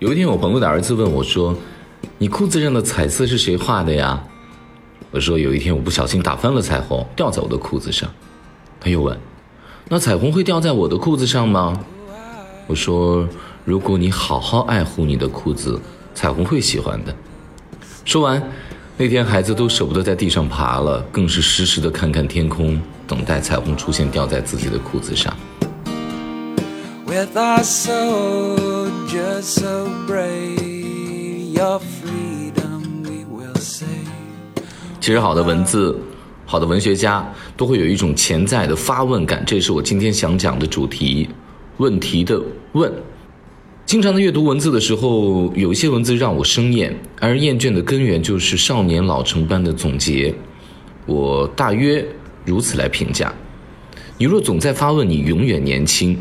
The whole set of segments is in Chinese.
有一天，我朋友的儿子问我说：“你裤子上的彩色是谁画的呀？”我说：“有一天我不小心打翻了彩虹，掉在我的裤子上。”他又问：“那彩虹会掉在我的裤子上吗？”我说：“如果你好好爱护你的裤子，彩虹会喜欢的。”说完，那天孩子都舍不得在地上爬了，更是时时的看看天空，等待彩虹出现掉在自己的裤子上。With our soldiers so brave, your freedom we will say 其实，好的文字，好的文学家都会有一种潜在的发问感，这是我今天想讲的主题——问题的问。经常的阅读文字的时候，有一些文字让我生厌，而厌倦的根源就是少年老成般的总结。我大约如此来评价：你若总在发问，你永远年轻。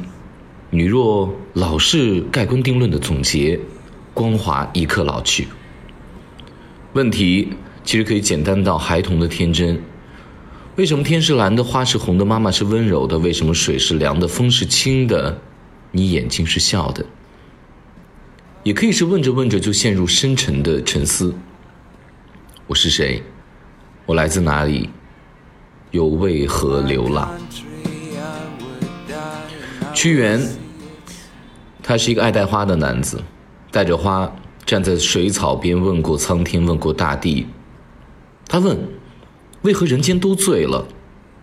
你若老是盖棺定论的总结，光华一刻老去。问题其实可以简单到孩童的天真：为什么天是蓝的，花是红的，妈妈是温柔的？为什么水是凉的，风是清的？你眼睛是笑的？也可以是问着问着就陷入深沉的沉思：我是谁？我来自哪里？又为何流浪？屈原，他是一个爱戴花的男子，带着花站在水草边，问过苍天，问过大地。他问：为何人间都醉了？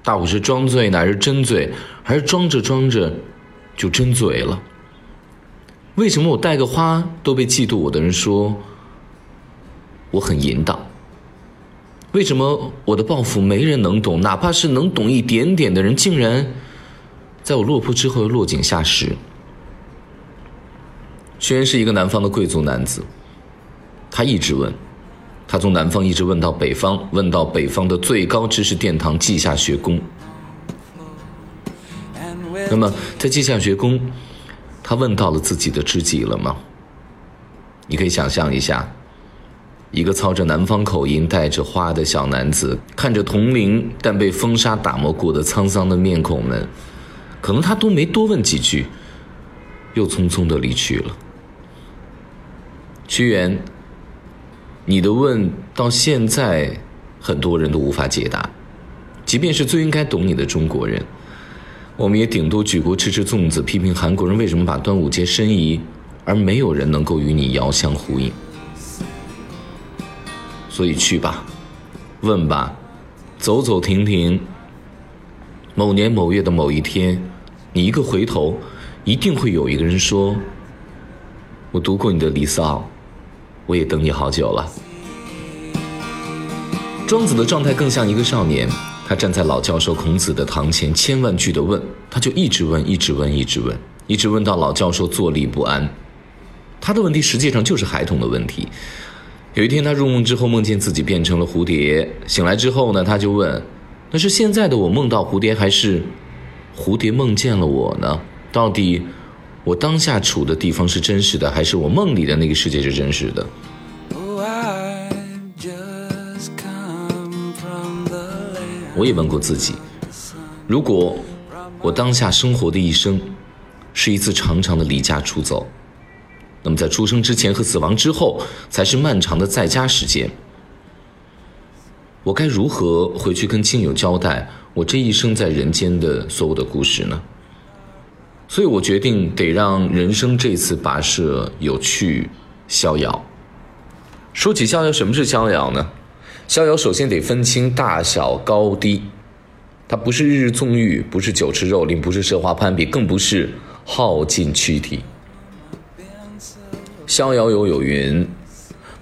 大伙是装醉，乃是真醉？还是装着装着就真醉了？为什么我带个花都被嫉妒我的人说我很淫荡？为什么我的抱负没人能懂？哪怕是能懂一点点的人，竟然……在我落魄之后又落井下石。屈原是一个南方的贵族男子，他一直问，他从南方一直问到北方，问到北方的最高知识殿堂稷下学宫。那么在稷下学宫，他问到了自己的知己了吗？你可以想象一下，一个操着南方口音、带着花的小男子，看着同龄但被风沙打磨过的沧桑的面孔们。可能他都没多问几句，又匆匆的离去了。屈原，你的问到现在很多人都无法解答，即便是最应该懂你的中国人，我们也顶多举国吃吃粽子，批评韩国人为什么把端午节申遗，而没有人能够与你遥相呼应。所以去吧，问吧，走走停停。某年某月的某一天。你一个回头，一定会有一个人说：“我读过你的《离骚》，我也等你好久了。”庄子的状态更像一个少年，他站在老教授孔子的堂前，千万句的问，他就一直问，一直问，一直问，一直问到老教授坐立不安。他的问题实际上就是孩童的问题。有一天，他入梦之后，梦见自己变成了蝴蝶，醒来之后呢，他就问：“那是现在的我梦到蝴蝶，还是？”蝴蝶梦见了我呢？到底我当下处的地方是真实的，还是我梦里的那个世界是真实的？我也问过自己：如果我当下生活的一生是一次长长的离家出走，那么在出生之前和死亡之后才是漫长的在家时间，我该如何回去跟亲友交代？我这一生在人间的所有的故事呢？所以我决定得让人生这次跋涉有趣、逍遥。说起逍遥，什么是逍遥呢？逍遥首先得分清大小高低，它不是日日纵欲，不是酒池肉林，不是奢华攀比，更不是耗尽躯体。逍遥游有云：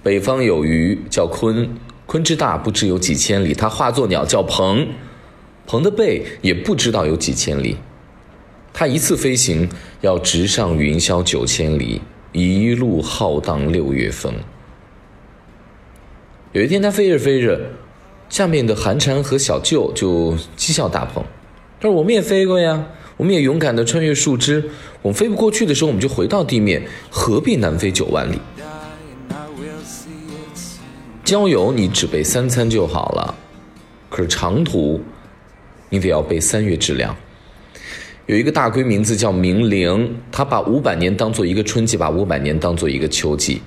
北方有鱼叫鲲，鲲之大不知有几千里，它化作鸟叫鹏。鹏的背也不知道有几千里，他一次飞行要直上云霄九千里，一路浩荡六月风。有一天他飞着飞着，下面的寒蝉和小舅就讥笑大鹏，他说：“我们也飞过呀，我们也勇敢的穿越树枝，我们飞不过去的时候，我们就回到地面，何必南飞九万里？郊游你只背三餐就好了，可是长途。”你得要背三月之粮，有一个大闺名字叫明玲，她把五百年当做一个春季，把五百年当做一个秋季。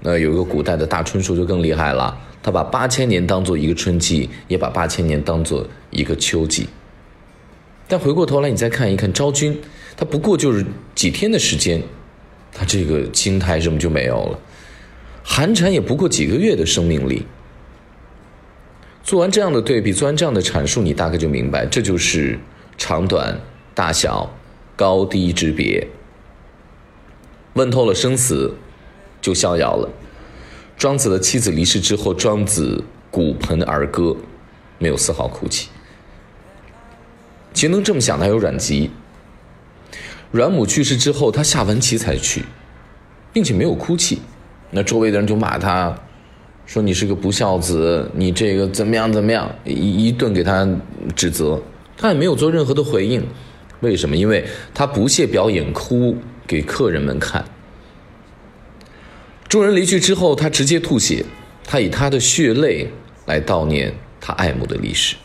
那有一个古代的大春树就更厉害了，他把八千年当做一个春季，也把八千年当做一个秋季。但回过头来，你再看一看昭君，她不过就是几天的时间，她这个青苔什么就没有了；寒蝉也不过几个月的生命力。做完这样的对比，做完这样的阐述，你大概就明白，这就是长短、大小、高低之别。问透了生死，就逍遥了。庄子的妻子离世之后，庄子鼓盆而歌，没有丝毫哭泣。其能这么想的还有阮籍。阮母去世之后，他下完棋才去，并且没有哭泣。那周围的人就骂他。说你是个不孝子，你这个怎么样怎么样，一一顿给他指责，他也没有做任何的回应，为什么？因为他不屑表演哭给客人们看。众人离去之后，他直接吐血，他以他的血泪来悼念他爱慕的历史。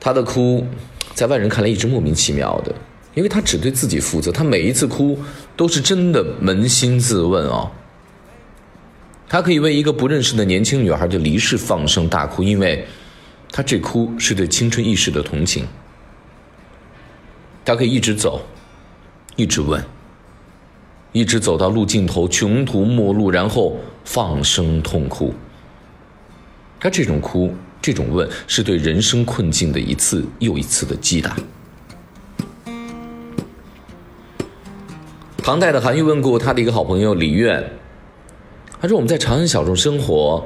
他的哭，在外人看来一直莫名其妙的，因为他只对自己负责，他每一次哭都是真的扪心自问哦。他可以为一个不认识的年轻女孩的离世放声大哭，因为，他这哭是对青春易逝的同情。他可以一直走，一直问，一直走到路尽头，穷途末路，然后放声痛哭。他这种哭，这种问，是对人生困境的一次又一次的击打。唐代的韩愈问过他的一个好朋友李渊。他说：“我们在长安小众生活，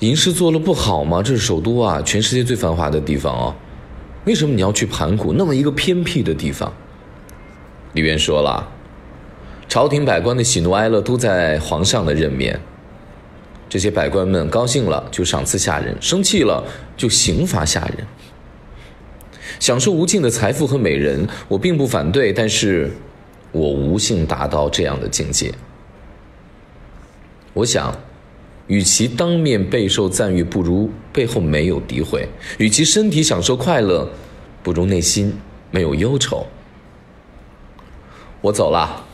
吟诗做了不好吗？这是首都啊，全世界最繁华的地方哦。为什么你要去盘古那么一个偏僻的地方？”李渊说了：“朝廷百官的喜怒哀乐都在皇上的任免，这些百官们高兴了就赏赐下人，生气了就刑罚下人，享受无尽的财富和美人，我并不反对，但是我无幸达到这样的境界。”我想，与其当面备受赞誉，不如背后没有诋毁；与其身体享受快乐，不如内心没有忧愁。我走了，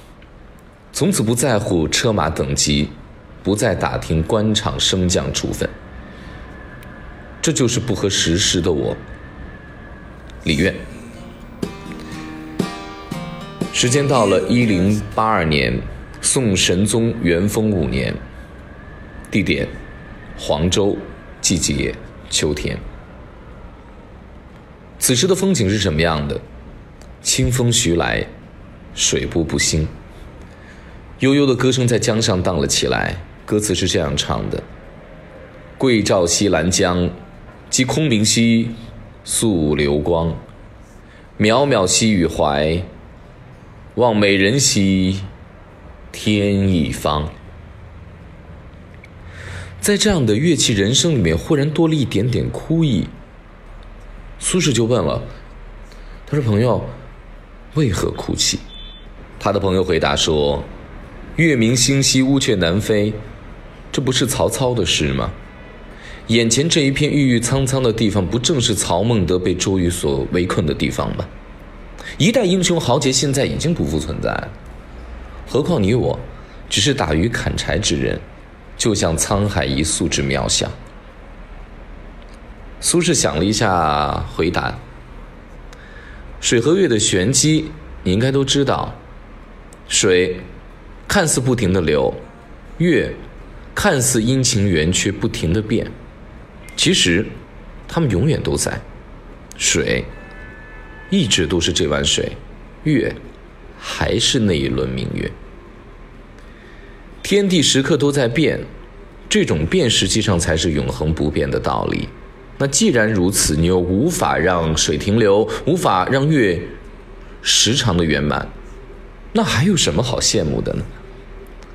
从此不在乎车马等级，不再打听官场升降处分。这就是不合时事的我，李愿。时间到了一零八二年，宋神宗元丰五年。地点：黄州，季节：秋天。此时的风景是什么样的？清风徐来，水波不兴。悠悠的歌声在江上荡了起来。歌词是这样唱的：“桂棹西兰江，击空明兮，溯流光。渺渺兮予怀，望美人兮，天一方。”在这样的乐器人生里面，忽然多了一点点哭意。苏轼就问了：“他说朋友，为何哭泣？”他的朋友回答说：“月明星稀，乌鹊南飞，这不是曹操的诗吗？眼前这一片郁郁苍苍的地方，不正是曹孟德被周瑜所围困的地方吗？一代英雄豪杰现在已经不复存在，何况你我，只是打鱼砍柴之人。”就像沧海一粟之渺小。苏轼想了一下，回答：“水和月的玄机，你应该都知道。水看似不停的流，月看似阴晴圆缺不停的变，其实它们永远都在。水一直都是这碗水，月还是那一轮明月。”天地时刻都在变，这种变实际上才是永恒不变的道理。那既然如此，你又无法让水停留，无法让月时常的圆满，那还有什么好羡慕的呢？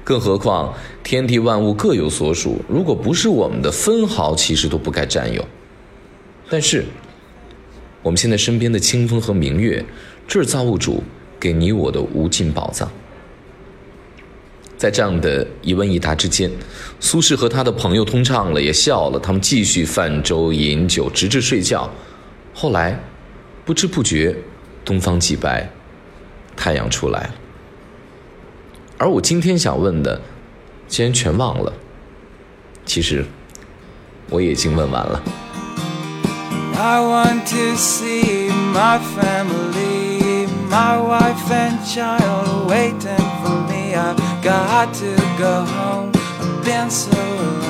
更何况天地万物各有所属，如果不是我们的，分毫其实都不该占有。但是我们现在身边的清风和明月，这是造物主给你我的无尽宝藏。在这样的一问一答之间，苏轼和他的朋友通畅了，也笑了。他们继续泛舟饮酒，直至睡觉。后来，不知不觉，东方既白，太阳出来了。而我今天想问的，竟然全忘了。其实，我已经问完了。I want to see my family, my wife and child waiting for me. Got to go home. I've been so